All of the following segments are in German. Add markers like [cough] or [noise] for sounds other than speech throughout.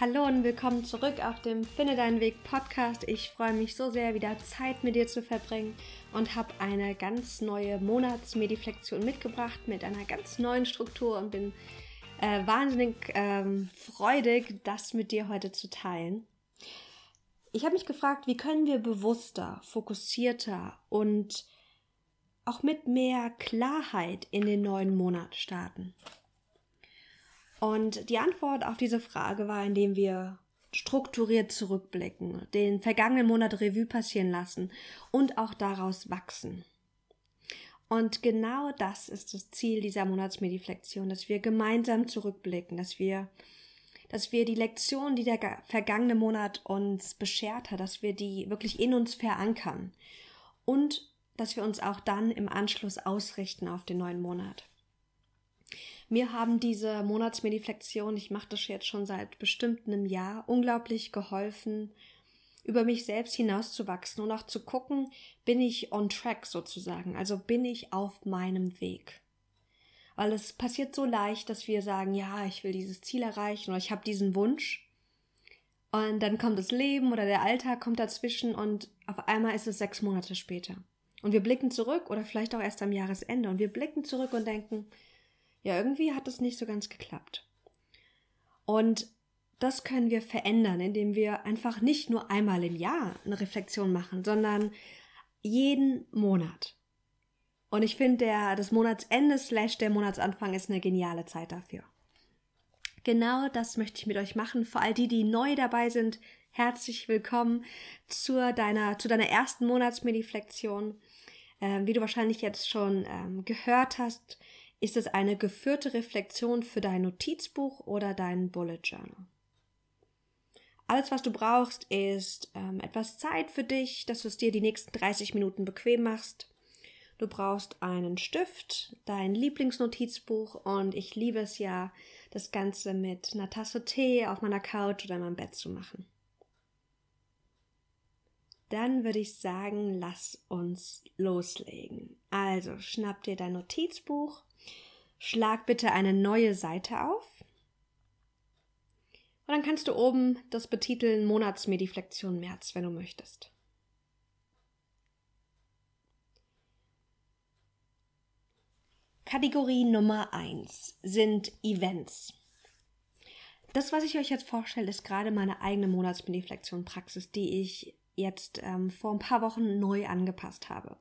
Hallo und willkommen zurück auf dem Finde deinen Weg Podcast. Ich freue mich so sehr, wieder Zeit mit dir zu verbringen und habe eine ganz neue Monatsmediflexion mitgebracht mit einer ganz neuen Struktur und bin äh, wahnsinnig ähm, freudig, das mit dir heute zu teilen. Ich habe mich gefragt, wie können wir bewusster, fokussierter und auch mit mehr Klarheit in den neuen Monat starten. Und die Antwort auf diese Frage war, indem wir strukturiert zurückblicken, den vergangenen Monat Revue passieren lassen und auch daraus wachsen. Und genau das ist das Ziel dieser Monatsmediflexion, dass wir gemeinsam zurückblicken, dass wir, dass wir die Lektion, die der vergangene Monat uns beschert hat, dass wir die wirklich in uns verankern und dass wir uns auch dann im Anschluss ausrichten auf den neuen Monat. Mir haben diese Monatsmediflexion, ich mache das jetzt schon seit bestimmt einem Jahr, unglaublich geholfen, über mich selbst hinauszuwachsen und auch zu gucken, bin ich on track sozusagen, also bin ich auf meinem Weg. Weil es passiert so leicht, dass wir sagen, ja, ich will dieses Ziel erreichen oder ich habe diesen Wunsch. Und dann kommt das Leben oder der Alltag kommt dazwischen und auf einmal ist es sechs Monate später. Und wir blicken zurück oder vielleicht auch erst am Jahresende und wir blicken zurück und denken, ja, irgendwie hat es nicht so ganz geklappt. Und das können wir verändern, indem wir einfach nicht nur einmal im Jahr eine Reflexion machen, sondern jeden Monat. Und ich finde, das Monatsende slash der Monatsanfang ist eine geniale Zeit dafür. Genau das möchte ich mit euch machen. Für all die, die neu dabei sind, herzlich willkommen zu deiner, zu deiner ersten Monatsmediflexion. Ähm, wie du wahrscheinlich jetzt schon ähm, gehört hast, ist es eine geführte Reflexion für dein Notizbuch oder dein Bullet Journal. Alles, was du brauchst, ist ähm, etwas Zeit für dich, dass du es dir die nächsten 30 Minuten bequem machst. Du brauchst einen Stift, dein Lieblingsnotizbuch und ich liebe es ja, das Ganze mit einer Tasse Tee auf meiner Couch oder in meinem Bett zu machen. Dann würde ich sagen, lass uns loslegen. Also schnapp dir dein Notizbuch Schlag bitte eine neue Seite auf. Und dann kannst du oben das betiteln Monatsmediflexion März, wenn du möchtest. Kategorie Nummer eins sind Events. Das, was ich euch jetzt vorstelle, ist gerade meine eigene Monatsmediflexion-Praxis, die ich jetzt ähm, vor ein paar Wochen neu angepasst habe.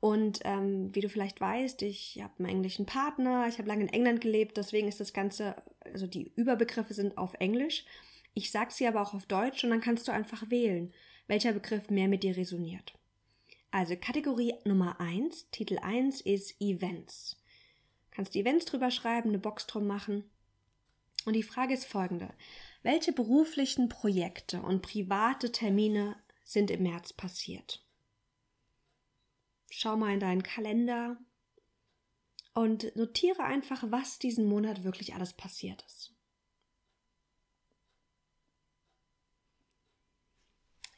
Und ähm, wie du vielleicht weißt, ich habe einen englischen Partner, ich habe lange in England gelebt, deswegen ist das Ganze, also die Überbegriffe sind auf Englisch. Ich sage sie aber auch auf Deutsch und dann kannst du einfach wählen, welcher Begriff mehr mit dir resoniert. Also Kategorie Nummer eins, Titel eins ist Events. Kannst Events drüber schreiben, eine Box drum machen. Und die Frage ist folgende. Welche beruflichen Projekte und private Termine sind im März passiert? Schau mal in deinen Kalender und notiere einfach, was diesen Monat wirklich alles passiert ist.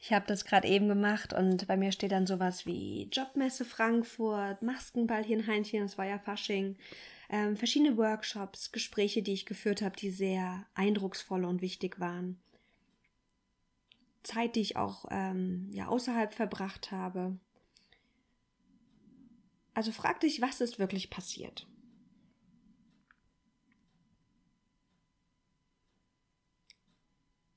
Ich habe das gerade eben gemacht und bei mir steht dann sowas wie Jobmesse Frankfurt, Maskenball hier in Heinchen, das war ja Fasching, ähm, verschiedene Workshops, Gespräche, die ich geführt habe, die sehr eindrucksvoll und wichtig waren. Zeit, die ich auch ähm, ja außerhalb verbracht habe. Also frag dich, was ist wirklich passiert.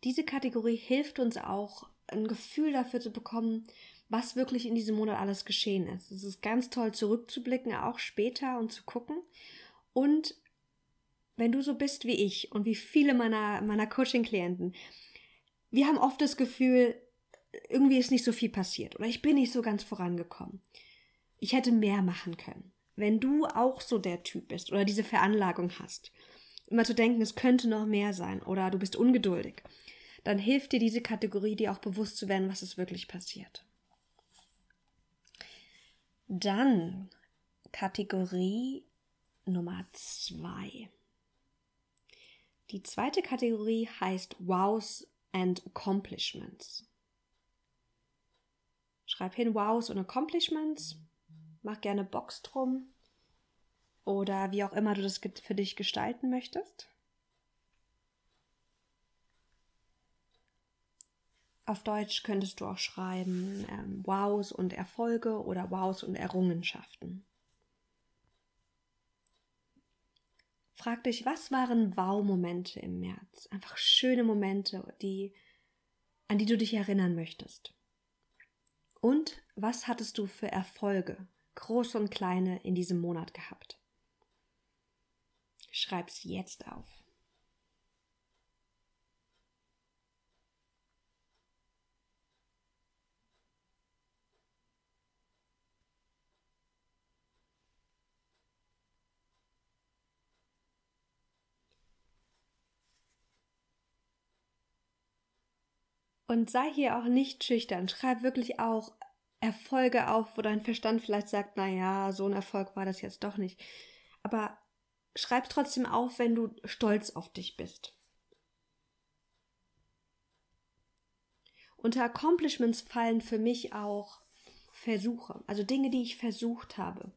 Diese Kategorie hilft uns auch, ein Gefühl dafür zu bekommen, was wirklich in diesem Monat alles geschehen ist. Es ist ganz toll zurückzublicken, auch später und zu gucken. Und wenn du so bist wie ich und wie viele meiner, meiner Coaching-Klienten, wir haben oft das Gefühl, irgendwie ist nicht so viel passiert oder ich bin nicht so ganz vorangekommen ich hätte mehr machen können. Wenn du auch so der Typ bist oder diese Veranlagung hast, immer zu denken, es könnte noch mehr sein oder du bist ungeduldig, dann hilft dir diese Kategorie, dir auch bewusst zu werden, was ist wirklich passiert. Dann Kategorie Nummer zwei. Die zweite Kategorie heißt Wows and Accomplishments. Schreib hin Wows und Accomplishments Mach gerne Box drum oder wie auch immer du das für dich gestalten möchtest. Auf Deutsch könntest du auch schreiben ähm, Wows und Erfolge oder Wows und Errungenschaften. Frag dich, was waren Wow-Momente im März? Einfach schöne Momente, die, an die du dich erinnern möchtest. Und was hattest du für Erfolge, große und kleine, in diesem Monat gehabt? Schreib's jetzt auf. Und sei hier auch nicht schüchtern. Schreib wirklich auch Erfolge auf, wo dein Verstand vielleicht sagt, na ja, so ein Erfolg war das jetzt doch nicht. Aber schreib trotzdem auf, wenn du stolz auf dich bist. Unter Accomplishments fallen für mich auch Versuche, also Dinge, die ich versucht habe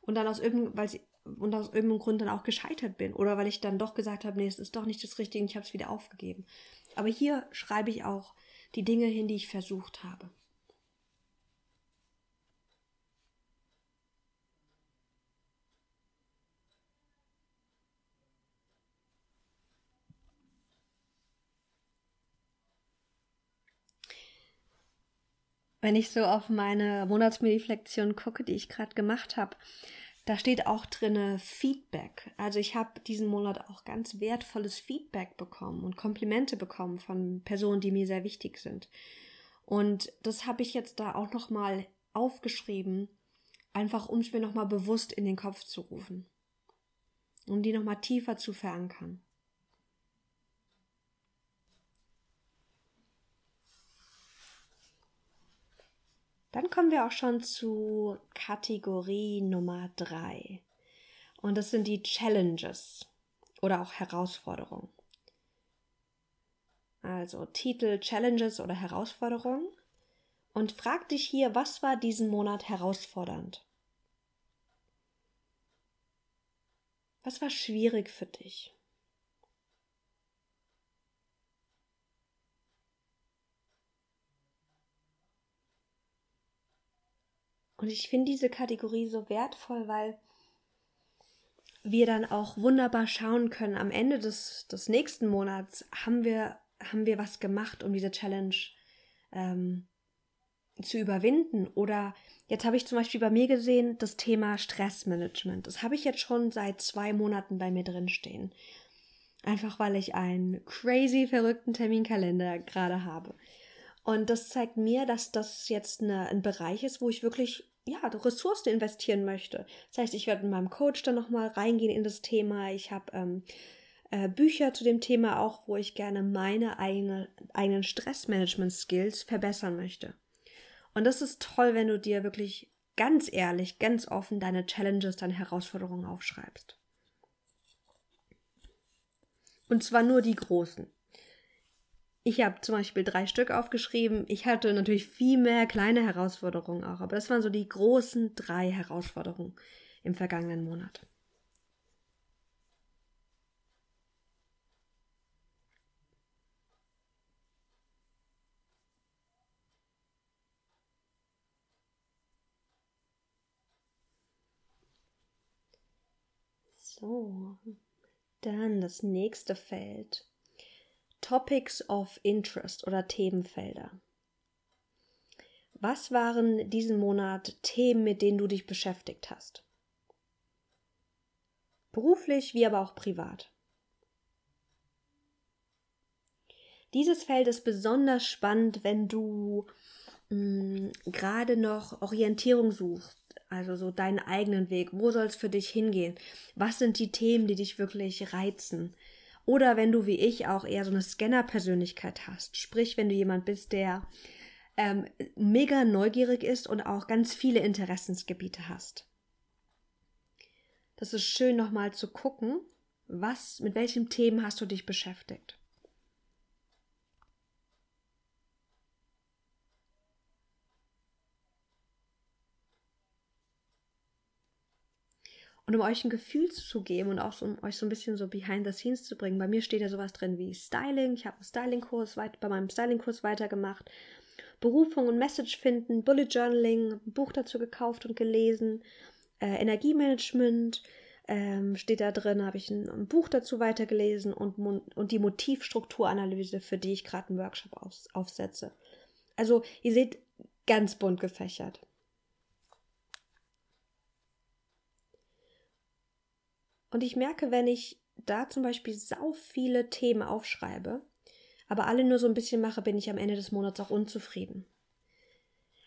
und dann aus irgendeinem Grund dann auch gescheitert bin oder weil ich dann doch gesagt habe, nee, es ist doch nicht das Richtige und ich habe es wieder aufgegeben. Aber hier schreibe ich auch die Dinge hin, die ich versucht habe. Wenn ich so auf meine Monatsmediflexion gucke, die ich gerade gemacht habe, da steht auch drinne Feedback. Also ich habe diesen Monat auch ganz wertvolles Feedback bekommen und Komplimente bekommen von Personen, die mir sehr wichtig sind. Und das habe ich jetzt da auch noch mal aufgeschrieben, einfach um es mir noch mal bewusst in den Kopf zu rufen, um die noch mal tiefer zu verankern. Dann kommen wir auch schon zu Kategorie Nummer drei. Und das sind die Challenges oder auch Herausforderungen. Also Titel Challenges oder Herausforderungen. Und frag dich hier, was war diesen Monat herausfordernd? Was war schwierig für dich? Und ich finde diese Kategorie so wertvoll, weil wir dann auch wunderbar schauen können, am Ende des, des nächsten Monats haben wir, haben wir was gemacht, um diese Challenge ähm, zu überwinden. Oder jetzt habe ich zum Beispiel bei mir gesehen, das Thema Stressmanagement. Das habe ich jetzt schon seit zwei Monaten bei mir drin stehen. Einfach weil ich einen crazy verrückten Terminkalender gerade habe. Und das zeigt mir, dass das jetzt eine, ein Bereich ist, wo ich wirklich ja, Ressourcen investieren möchte. Das heißt, ich werde mit meinem Coach dann nochmal reingehen in das Thema. Ich habe ähm, äh, Bücher zu dem Thema auch, wo ich gerne meine eigene, eigenen Stressmanagement-Skills verbessern möchte. Und das ist toll, wenn du dir wirklich ganz ehrlich, ganz offen deine Challenges, deine Herausforderungen aufschreibst. Und zwar nur die großen. Ich habe zum Beispiel drei Stück aufgeschrieben. Ich hatte natürlich viel mehr kleine Herausforderungen auch, aber das waren so die großen drei Herausforderungen im vergangenen Monat. So, dann das nächste Feld. Topics of Interest oder Themenfelder. Was waren diesen Monat Themen, mit denen du dich beschäftigt hast? Beruflich wie aber auch privat. Dieses Feld ist besonders spannend, wenn du mm, gerade noch Orientierung suchst, also so deinen eigenen Weg. Wo soll es für dich hingehen? Was sind die Themen, die dich wirklich reizen? Oder wenn du wie ich auch eher so eine Scanner-Persönlichkeit hast. Sprich, wenn du jemand bist, der ähm, mega neugierig ist und auch ganz viele Interessensgebiete hast. Das ist schön nochmal zu gucken, was, mit welchen Themen hast du dich beschäftigt. Und um euch ein Gefühl zu geben und auch so, um euch so ein bisschen so behind the scenes zu bringen, bei mir steht ja sowas drin wie Styling. Ich habe einen Styling-Kurs bei meinem Styling-Kurs weitergemacht. Berufung und Message finden, Bullet Journaling, ein Buch dazu gekauft und gelesen, äh, Energiemanagement, ähm, steht da drin, habe ich ein, ein, Buch dazu weitergelesen und, und die Motivstrukturanalyse, für die ich gerade einen Workshop auf, aufsetze. Also ihr seht, ganz bunt gefächert. Und ich merke, wenn ich da zum Beispiel sau viele Themen aufschreibe, aber alle nur so ein bisschen mache, bin ich am Ende des Monats auch unzufrieden.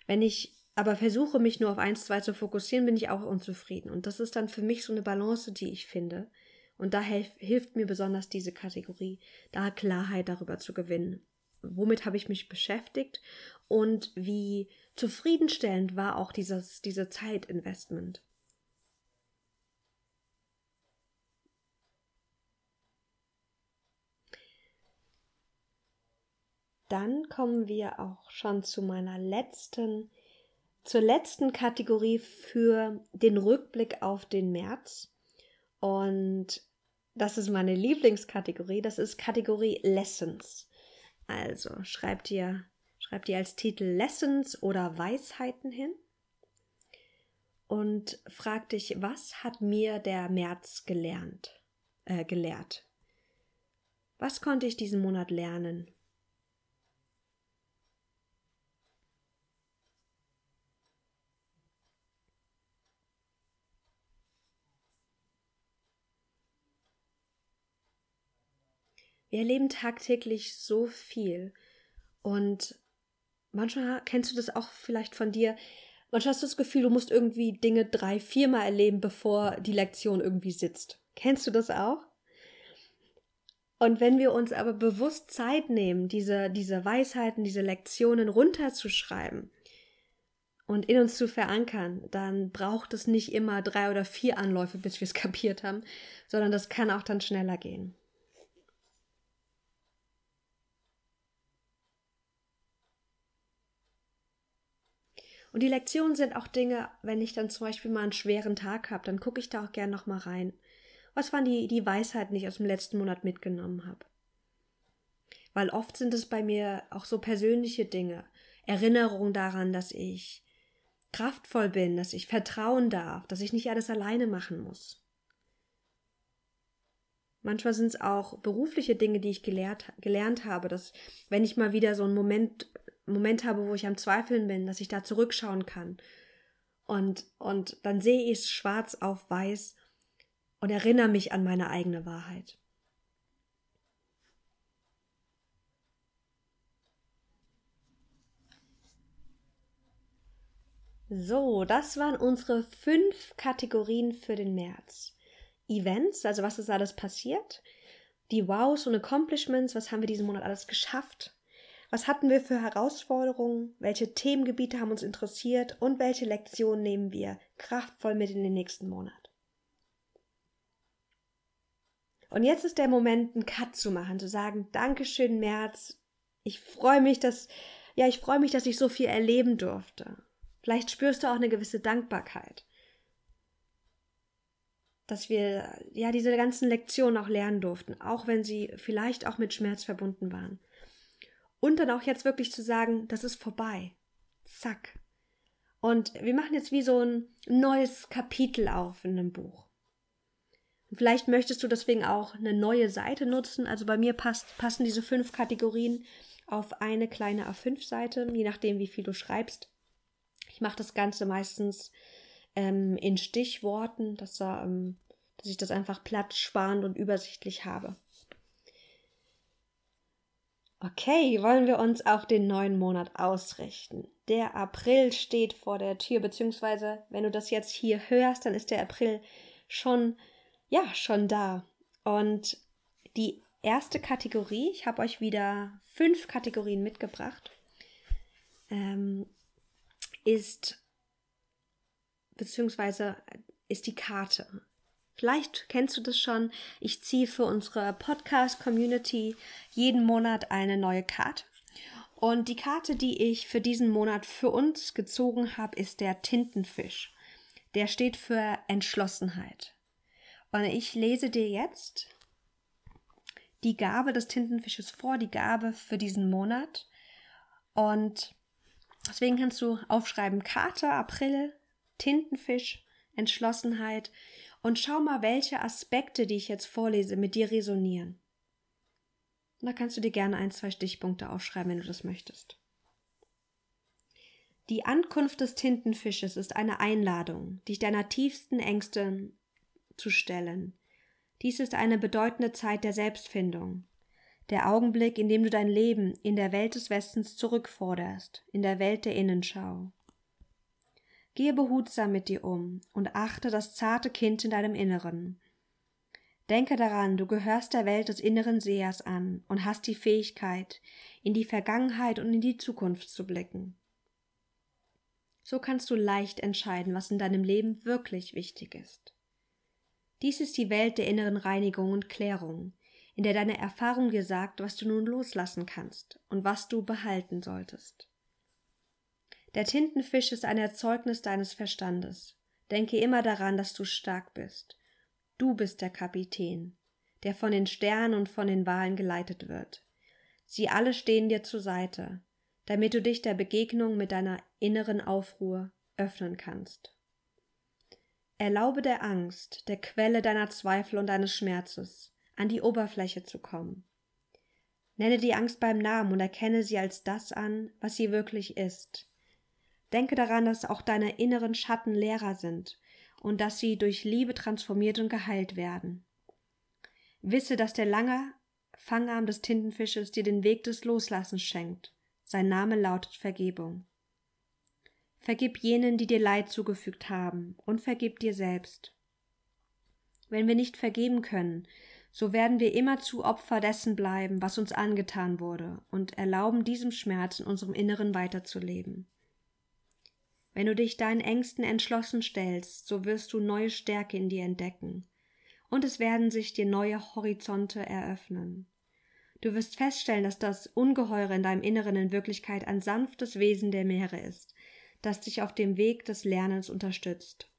Wenn ich aber versuche, mich nur auf eins, zwei zu fokussieren, bin ich auch unzufrieden. Und das ist dann für mich so eine Balance, die ich finde. Und da hilft mir besonders diese Kategorie, da Klarheit darüber zu gewinnen. Womit habe ich mich beschäftigt und wie zufriedenstellend war auch dieses, diese Zeitinvestment. Dann kommen wir auch schon zu meiner letzten zur letzten Kategorie für den Rückblick auf den März. Und das ist meine Lieblingskategorie. Das ist Kategorie Lessons. Also schreibt ihr, schreibt ihr als Titel Lessons oder Weisheiten hin und fragt dich, was hat mir der März gelernt, äh, gelehrt? Was konnte ich diesen Monat lernen? Wir erleben tagtäglich so viel. Und manchmal kennst du das auch vielleicht von dir. Manchmal hast du das Gefühl, du musst irgendwie Dinge drei, viermal erleben, bevor die Lektion irgendwie sitzt. Kennst du das auch? Und wenn wir uns aber bewusst Zeit nehmen, diese, diese Weisheiten, diese Lektionen runterzuschreiben und in uns zu verankern, dann braucht es nicht immer drei oder vier Anläufe, bis wir es [laughs] kapiert haben, sondern das kann auch dann schneller gehen. Und die Lektionen sind auch Dinge, wenn ich dann zum Beispiel mal einen schweren Tag habe, dann gucke ich da auch gern noch mal rein. Was waren die, die Weisheiten, die ich aus dem letzten Monat mitgenommen habe? Weil oft sind es bei mir auch so persönliche Dinge, Erinnerungen daran, dass ich kraftvoll bin, dass ich vertrauen darf, dass ich nicht alles alleine machen muss. Manchmal sind es auch berufliche Dinge, die ich gelehrt, gelernt habe, dass wenn ich mal wieder so einen Moment Moment habe, wo ich am Zweifeln bin, dass ich da zurückschauen kann. Und, und dann sehe ich es schwarz auf weiß und erinnere mich an meine eigene Wahrheit. So, das waren unsere fünf Kategorien für den März. Events, also was ist alles passiert? Die Wows und Accomplishments, was haben wir diesen Monat alles geschafft? Was hatten wir für Herausforderungen? Welche Themengebiete haben uns interessiert? Und welche Lektionen nehmen wir kraftvoll mit in den nächsten Monat? Und jetzt ist der Moment, einen Cut zu machen, zu sagen, Dankeschön, März. Ich freue mich, dass, ja, ich freue mich, dass ich so viel erleben durfte. Vielleicht spürst du auch eine gewisse Dankbarkeit. Dass wir, ja, diese ganzen Lektionen auch lernen durften, auch wenn sie vielleicht auch mit Schmerz verbunden waren. Und dann auch jetzt wirklich zu sagen, das ist vorbei. Zack. Und wir machen jetzt wie so ein neues Kapitel auf in einem Buch. Und vielleicht möchtest du deswegen auch eine neue Seite nutzen. Also bei mir passt, passen diese fünf Kategorien auf eine kleine A5-Seite, je nachdem, wie viel du schreibst. Ich mache das Ganze meistens ähm, in Stichworten, dass, da, ähm, dass ich das einfach platzsparend und übersichtlich habe. Okay, wollen wir uns auf den neuen Monat ausrichten. Der April steht vor der Tür, beziehungsweise wenn du das jetzt hier hörst, dann ist der April schon, ja, schon da. Und die erste Kategorie, ich habe euch wieder fünf Kategorien mitgebracht, ähm, ist, beziehungsweise ist die Karte. Vielleicht kennst du das schon. Ich ziehe für unsere Podcast-Community jeden Monat eine neue Karte. Und die Karte, die ich für diesen Monat für uns gezogen habe, ist der Tintenfisch. der steht für Entschlossenheit. Und ich lese dir jetzt die Gabe des Tintenfisches vor, die Gabe für diesen Monat. Und deswegen kannst du aufschreiben Karte, April, Tintenfisch, Entschlossenheit und schau mal, welche Aspekte, die ich jetzt vorlese, mit dir resonieren. Und da kannst du dir gerne ein, zwei Stichpunkte aufschreiben, wenn du das möchtest. Die Ankunft des Tintenfisches ist eine Einladung, dich deiner tiefsten Ängste zu stellen. Dies ist eine bedeutende Zeit der Selbstfindung, der Augenblick, in dem du dein Leben in der Welt des Westens zurückforderst, in der Welt der Innenschau. Gehe behutsam mit dir um und achte das zarte Kind in deinem Inneren. Denke daran, du gehörst der Welt des inneren Sehers an und hast die Fähigkeit, in die Vergangenheit und in die Zukunft zu blicken. So kannst du leicht entscheiden, was in deinem Leben wirklich wichtig ist. Dies ist die Welt der inneren Reinigung und Klärung, in der deine Erfahrung dir sagt, was du nun loslassen kannst und was du behalten solltest. Der Tintenfisch ist ein Erzeugnis deines Verstandes. Denke immer daran, dass du stark bist. Du bist der Kapitän, der von den Sternen und von den Wahlen geleitet wird. Sie alle stehen dir zur Seite, damit du dich der Begegnung mit deiner inneren Aufruhr öffnen kannst. Erlaube der Angst, der Quelle deiner Zweifel und deines Schmerzes, an die Oberfläche zu kommen. Nenne die Angst beim Namen und erkenne sie als das an, was sie wirklich ist. Denke daran, dass auch deine inneren Schatten Lehrer sind und dass sie durch Liebe transformiert und geheilt werden. Wisse, dass der lange Fangarm des Tintenfisches dir den Weg des Loslassens schenkt. Sein Name lautet Vergebung. Vergib jenen, die dir Leid zugefügt haben, und vergib dir selbst. Wenn wir nicht vergeben können, so werden wir immer zu Opfer dessen bleiben, was uns angetan wurde, und erlauben diesem Schmerz in unserem Inneren weiterzuleben. Wenn du dich deinen Ängsten entschlossen stellst, so wirst du neue Stärke in dir entdecken, und es werden sich dir neue Horizonte eröffnen. Du wirst feststellen, dass das Ungeheure in deinem Inneren in Wirklichkeit ein sanftes Wesen der Meere ist, das dich auf dem Weg des Lernens unterstützt.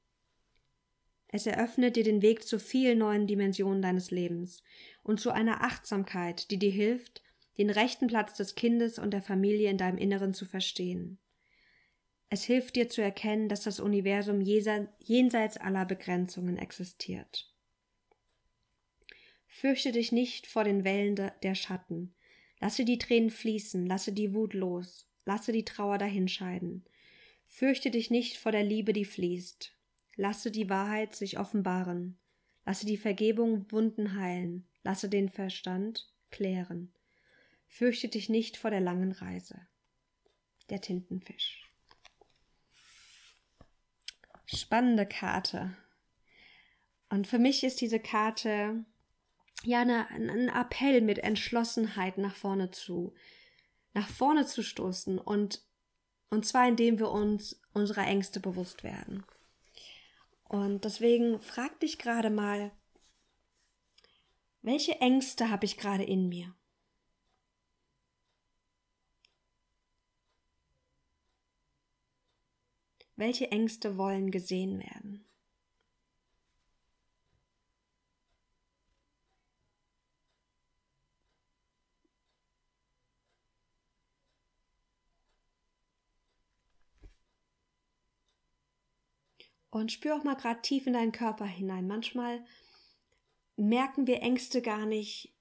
Es eröffnet dir den Weg zu vielen neuen Dimensionen deines Lebens und zu einer Achtsamkeit, die dir hilft, den rechten Platz des Kindes und der Familie in deinem Inneren zu verstehen. Es hilft dir zu erkennen, dass das Universum jenseits aller Begrenzungen existiert. Fürchte dich nicht vor den Wellen der Schatten. Lasse die Tränen fließen, lasse die Wut los, lasse die Trauer dahinscheiden. Fürchte dich nicht vor der Liebe, die fließt. Lasse die Wahrheit sich offenbaren. Lasse die Vergebung Wunden heilen. Lasse den Verstand klären. Fürchte dich nicht vor der langen Reise. Der Tintenfisch. Spannende Karte. Und für mich ist diese Karte ja eine, ein Appell mit Entschlossenheit nach vorne zu, nach vorne zu stoßen und und zwar indem wir uns unserer Ängste bewusst werden. Und deswegen frag dich gerade mal, welche Ängste habe ich gerade in mir? Welche Ängste wollen gesehen werden? Und spür auch mal gerade tief in deinen Körper hinein. Manchmal merken wir Ängste gar nicht,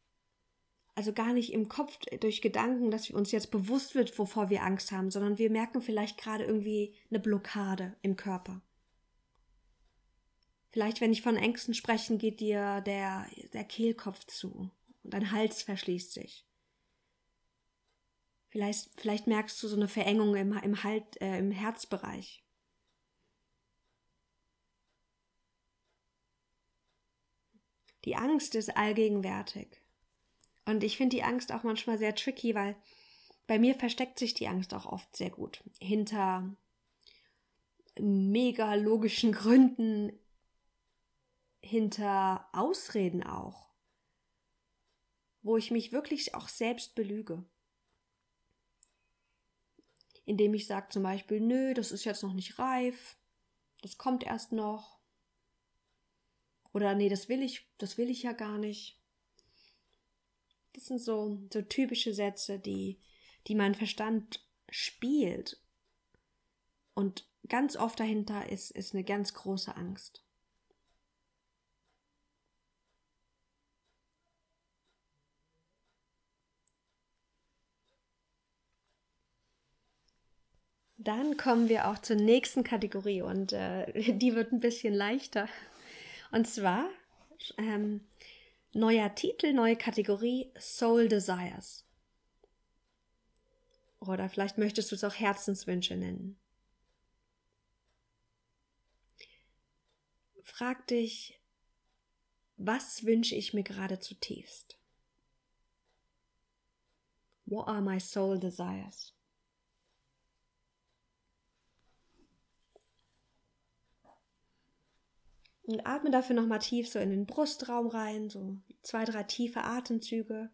also gar nicht im Kopf durch Gedanken, dass uns jetzt bewusst wird, wovor wir Angst haben, sondern wir merken vielleicht gerade irgendwie eine Blockade im Körper. Vielleicht, wenn ich von Ängsten spreche, geht dir der, der Kehlkopf zu und dein Hals verschließt sich. Vielleicht, vielleicht merkst du so eine Verengung im, im, halt, äh, im Herzbereich. Die Angst ist allgegenwärtig. Und ich finde die Angst auch manchmal sehr tricky, weil bei mir versteckt sich die Angst auch oft sehr gut. Hinter mega logischen Gründen, hinter Ausreden auch, wo ich mich wirklich auch selbst belüge. Indem ich sage zum Beispiel, nö, das ist jetzt noch nicht reif, das kommt erst noch. Oder nee, das will ich, das will ich ja gar nicht. Das sind so, so typische Sätze, die, die mein Verstand spielt. Und ganz oft dahinter ist, ist eine ganz große Angst. Dann kommen wir auch zur nächsten Kategorie und äh, [laughs] die wird ein bisschen leichter. Und zwar ähm, neuer Titel, neue Kategorie Soul Desires. Oder vielleicht möchtest du es auch Herzenswünsche nennen. Frag dich, was wünsche ich mir gerade zutiefst? What are my soul desires? Und atme dafür nochmal tief so in den Brustraum rein, so zwei, drei tiefe Atemzüge.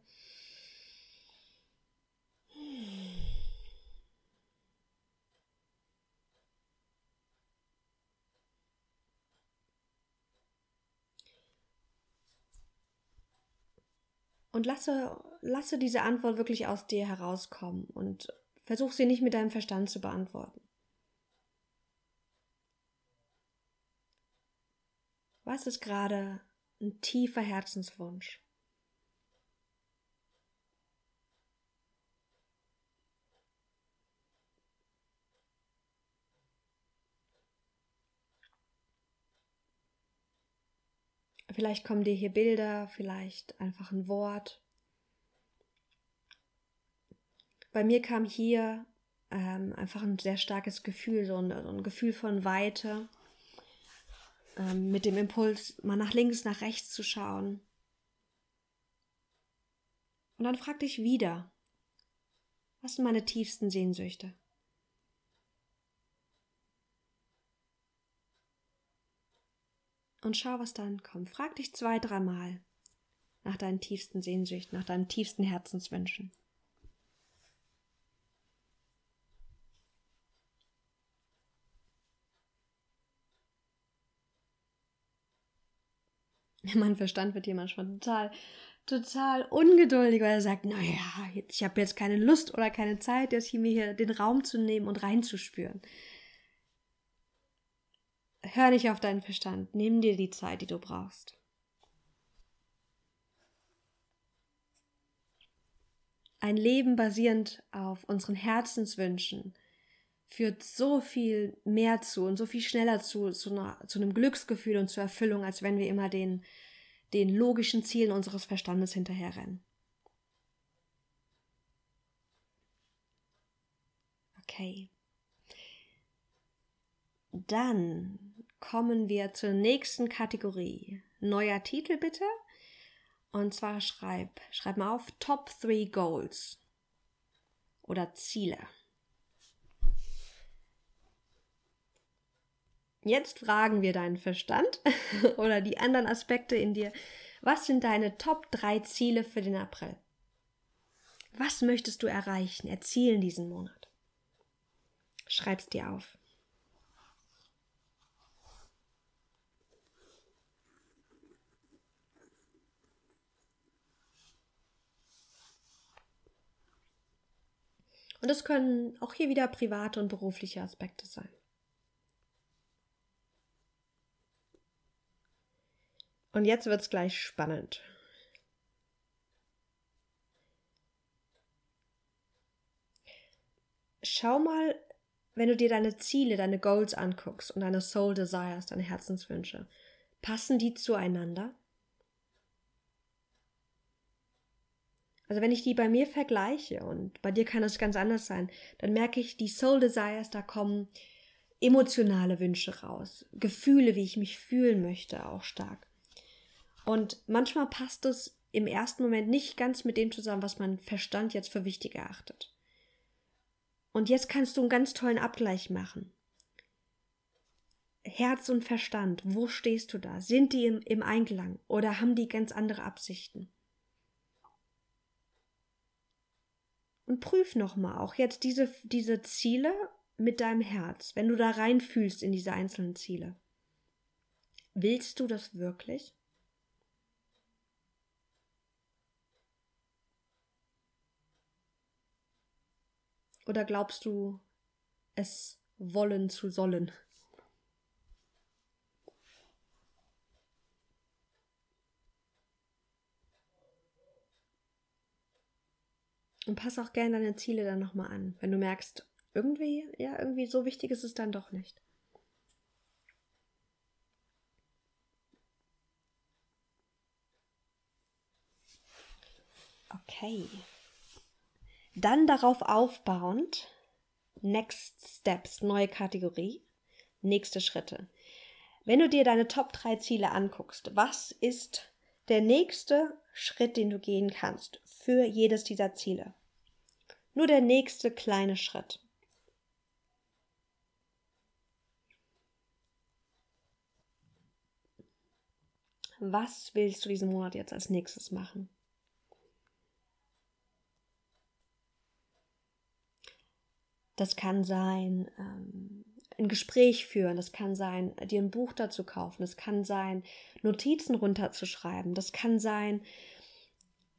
Und lasse, lasse diese Antwort wirklich aus dir herauskommen und versuch sie nicht mit deinem Verstand zu beantworten. Was ist gerade ein tiefer Herzenswunsch? Vielleicht kommen dir hier Bilder, vielleicht einfach ein Wort. Bei mir kam hier ähm, einfach ein sehr starkes Gefühl, so ein, so ein Gefühl von Weite ähm, mit dem Impuls, mal nach links, nach rechts zu schauen. Und dann frag dich wieder, was sind meine tiefsten Sehnsüchte? Und schau, was dann kommt. Frag dich zwei, dreimal nach deinen tiefsten Sehnsüchten, nach deinen tiefsten Herzenswünschen. [laughs] Mein Verstand wird hier manchmal total, total ungeduldig, weil er sagt, naja, ich habe jetzt keine Lust oder keine Zeit, jetzt hier mir hier den Raum zu nehmen und reinzuspüren. Hör nicht auf deinen Verstand, nimm dir die Zeit, die du brauchst. Ein Leben basierend auf unseren Herzenswünschen führt so viel mehr zu und so viel schneller zu, zu, einer, zu einem Glücksgefühl und zur Erfüllung, als wenn wir immer den, den logischen Zielen unseres Verstandes hinterherrennen. Okay. Dann kommen wir zur nächsten Kategorie. Neuer Titel bitte. Und zwar schreib, schreib mal auf Top 3 Goals oder Ziele. Jetzt fragen wir deinen Verstand [laughs] oder die anderen Aspekte in dir. Was sind deine Top 3 Ziele für den April? Was möchtest du erreichen, erzielen diesen Monat? Schreib's dir auf. Und es können auch hier wieder private und berufliche Aspekte sein. Und jetzt wird's gleich spannend. Schau mal, wenn du dir deine Ziele, deine Goals anguckst und deine Soul Desires, deine Herzenswünsche, passen die zueinander? Also wenn ich die bei mir vergleiche und bei dir kann es ganz anders sein, dann merke ich, die Soul Desires, da kommen emotionale Wünsche raus, Gefühle, wie ich mich fühlen möchte, auch stark. Und manchmal passt es im ersten Moment nicht ganz mit dem zusammen, was mein Verstand jetzt für wichtig erachtet. Und jetzt kannst du einen ganz tollen Abgleich machen. Herz und Verstand, wo stehst du da? Sind die im, im Einklang oder haben die ganz andere Absichten? Und prüf nochmal auch jetzt diese, diese Ziele mit deinem Herz, wenn du da reinfühlst in diese einzelnen Ziele, willst du das wirklich? Oder glaubst du, es wollen zu sollen? Und pass auch gerne deine Ziele dann nochmal an, wenn du merkst, irgendwie, ja, irgendwie so wichtig ist es dann doch nicht. Okay. Dann darauf aufbauend, Next Steps, neue Kategorie, nächste Schritte. Wenn du dir deine Top 3 Ziele anguckst, was ist der nächste Schritt, den du gehen kannst für jedes dieser Ziele? Nur der nächste kleine Schritt. Was willst du diesen Monat jetzt als nächstes machen? Das kann sein, ähm, ein Gespräch führen, das kann sein, dir ein Buch dazu kaufen, das kann sein, Notizen runterzuschreiben, das kann sein,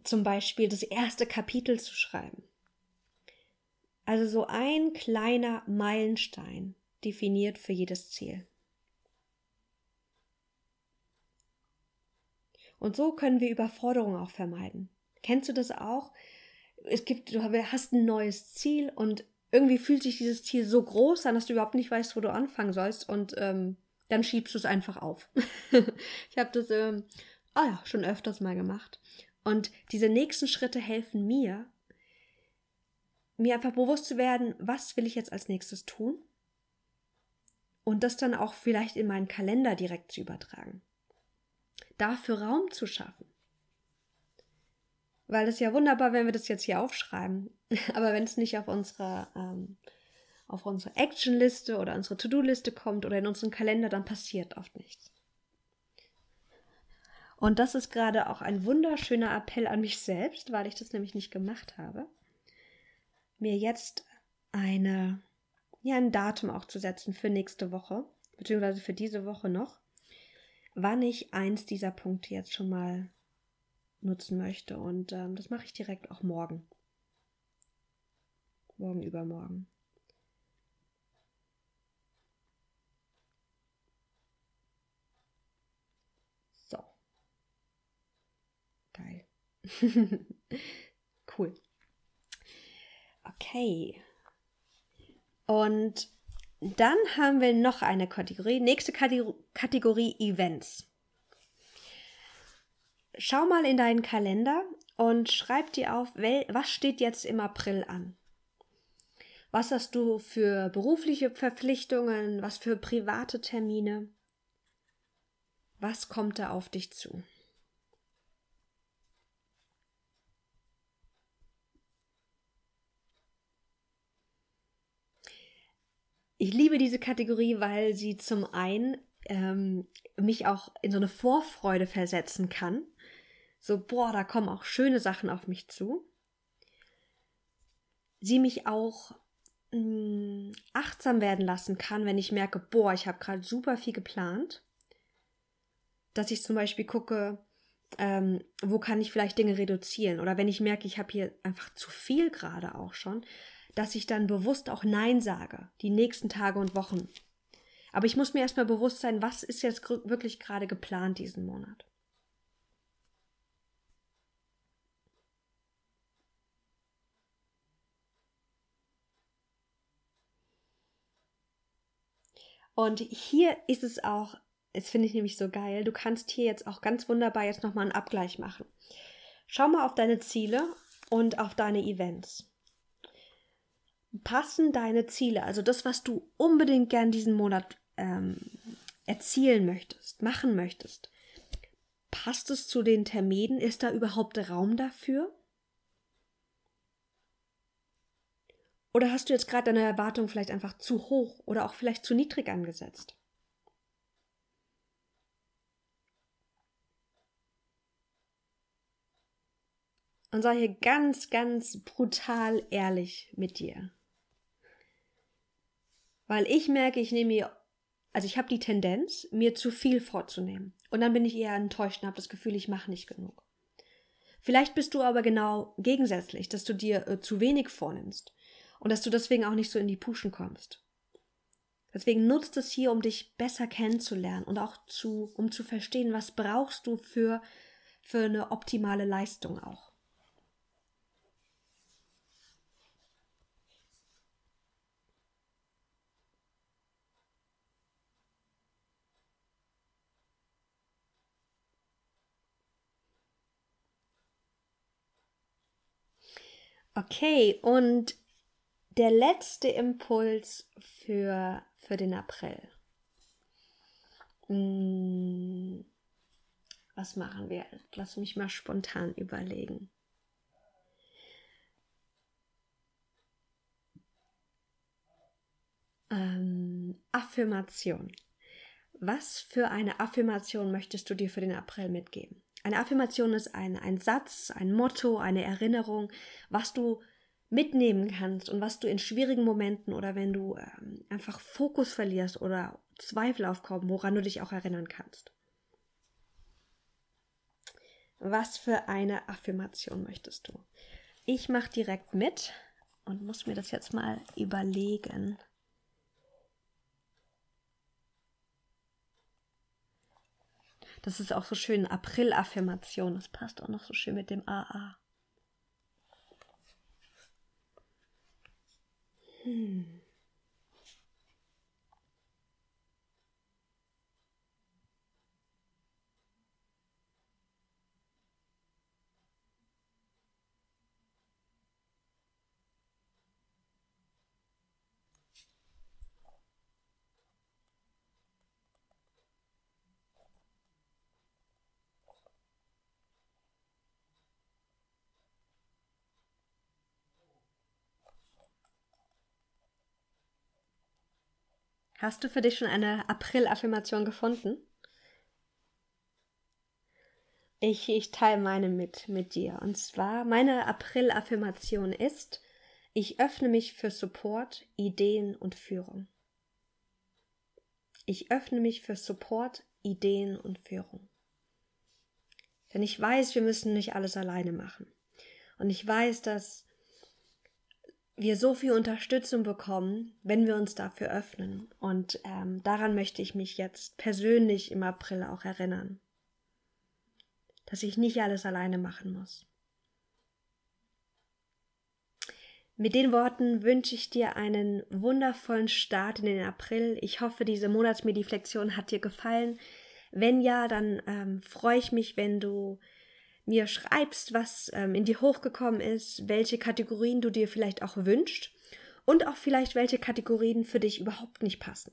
zum Beispiel das erste Kapitel zu schreiben. Also so ein kleiner Meilenstein definiert für jedes Ziel. Und so können wir Überforderung auch vermeiden. Kennst du das auch? Es gibt, du hast ein neues Ziel und irgendwie fühlt sich dieses Ziel so groß an, dass du überhaupt nicht weißt, wo du anfangen sollst und ähm, dann schiebst du es einfach auf. [laughs] ich habe das ähm, oh ja, schon öfters mal gemacht. Und diese nächsten Schritte helfen mir, mir einfach bewusst zu werden, was will ich jetzt als nächstes tun? Und das dann auch vielleicht in meinen Kalender direkt zu übertragen dafür Raum zu schaffen. Weil es ja wunderbar, wenn wir das jetzt hier aufschreiben, [laughs] aber wenn es nicht auf unsere, ähm, unsere Actionliste oder unsere To-Do-Liste kommt oder in unseren Kalender, dann passiert oft nichts. Und das ist gerade auch ein wunderschöner Appell an mich selbst, weil ich das nämlich nicht gemacht habe, mir jetzt eine, ja, ein Datum auch zu setzen für nächste Woche, beziehungsweise für diese Woche noch, wann ich eins dieser Punkte jetzt schon mal nutzen möchte. Und ähm, das mache ich direkt auch morgen. Morgen übermorgen. So. Geil. [laughs] cool. Okay. Und dann haben wir noch eine Kategorie. Nächste Kategorie Events. Schau mal in deinen Kalender und schreib dir auf, was steht jetzt im April an. Was hast du für berufliche Verpflichtungen, was für private Termine? Was kommt da auf dich zu? Ich liebe diese Kategorie, weil sie zum einen ähm, mich auch in so eine Vorfreude versetzen kann. So, boah, da kommen auch schöne Sachen auf mich zu. Sie mich auch mh, mm, achtsam werden lassen kann, wenn ich merke, boah, ich habe gerade super viel geplant. Dass ich zum Beispiel gucke, ähm, wo kann ich vielleicht Dinge reduzieren? Oder wenn ich merke, ich habe hier einfach zu viel gerade auch schon, dass ich dann bewusst auch Nein sage, die nächsten Tage und Wochen. Aber ich muss mir erstmal bewusst sein, was ist jetzt wirklich gerade geplant diesen Monat. Und hier ist es auch, das finde ich nämlich so geil, du kannst hier jetzt auch ganz wunderbar jetzt nochmal einen Abgleich machen. Schau mal auf deine Ziele und auf deine Events passen deine Ziele, also das, was du unbedingt gern diesen Monat ähm, erzielen möchtest, machen möchtest, passt es zu den Terminen? Ist da überhaupt Raum dafür? Oder hast du jetzt gerade deine Erwartung vielleicht einfach zu hoch oder auch vielleicht zu niedrig angesetzt? Und sei hier ganz, ganz brutal ehrlich mit dir. Weil ich merke, ich nehme mir, also ich habe die Tendenz, mir zu viel vorzunehmen. Und dann bin ich eher enttäuscht und habe das Gefühl, ich mache nicht genug. Vielleicht bist du aber genau gegensätzlich, dass du dir äh, zu wenig vornimmst und dass du deswegen auch nicht so in die Puschen kommst. Deswegen nutzt es hier, um dich besser kennenzulernen und auch zu, um zu verstehen, was brauchst du für, für eine optimale Leistung auch. Okay, und der letzte Impuls für, für den April. Hm, was machen wir? Lass mich mal spontan überlegen. Ähm, Affirmation. Was für eine Affirmation möchtest du dir für den April mitgeben? Eine Affirmation ist ein, ein Satz, ein Motto, eine Erinnerung, was du mitnehmen kannst und was du in schwierigen Momenten oder wenn du ähm, einfach Fokus verlierst oder Zweifel aufkommen, woran du dich auch erinnern kannst. Was für eine Affirmation möchtest du? Ich mache direkt mit und muss mir das jetzt mal überlegen. Das ist auch so schön April-Affirmation. Das passt auch noch so schön mit dem AA. Hm. Hast du für dich schon eine April-Affirmation gefunden? Ich, ich teile meine mit, mit dir. Und zwar, meine April-Affirmation ist, ich öffne mich für Support, Ideen und Führung. Ich öffne mich für Support, Ideen und Führung. Denn ich weiß, wir müssen nicht alles alleine machen. Und ich weiß, dass wir so viel Unterstützung bekommen, wenn wir uns dafür öffnen. Und ähm, daran möchte ich mich jetzt persönlich im April auch erinnern. Dass ich nicht alles alleine machen muss. Mit den Worten wünsche ich dir einen wundervollen Start in den April. Ich hoffe, diese Monatsmediflexion hat dir gefallen. Wenn ja, dann ähm, freue ich mich, wenn du mir schreibst, was ähm, in dir hochgekommen ist, welche Kategorien du dir vielleicht auch wünschst und auch vielleicht welche Kategorien für dich überhaupt nicht passen.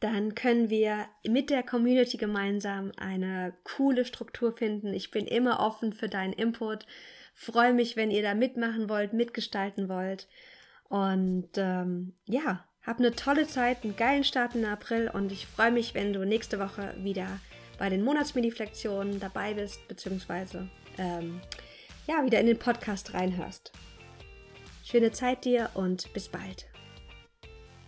Dann können wir mit der Community gemeinsam eine coole Struktur finden. Ich bin immer offen für deinen Input. Freue mich, wenn ihr da mitmachen wollt, mitgestalten wollt. Und ähm, ja, hab eine tolle Zeit, einen geilen Start in April und ich freue mich, wenn du nächste Woche wieder bei den Monatsmediflexionen dabei bist, beziehungsweise ähm, ja, wieder in den Podcast reinhörst. Schöne Zeit dir und bis bald.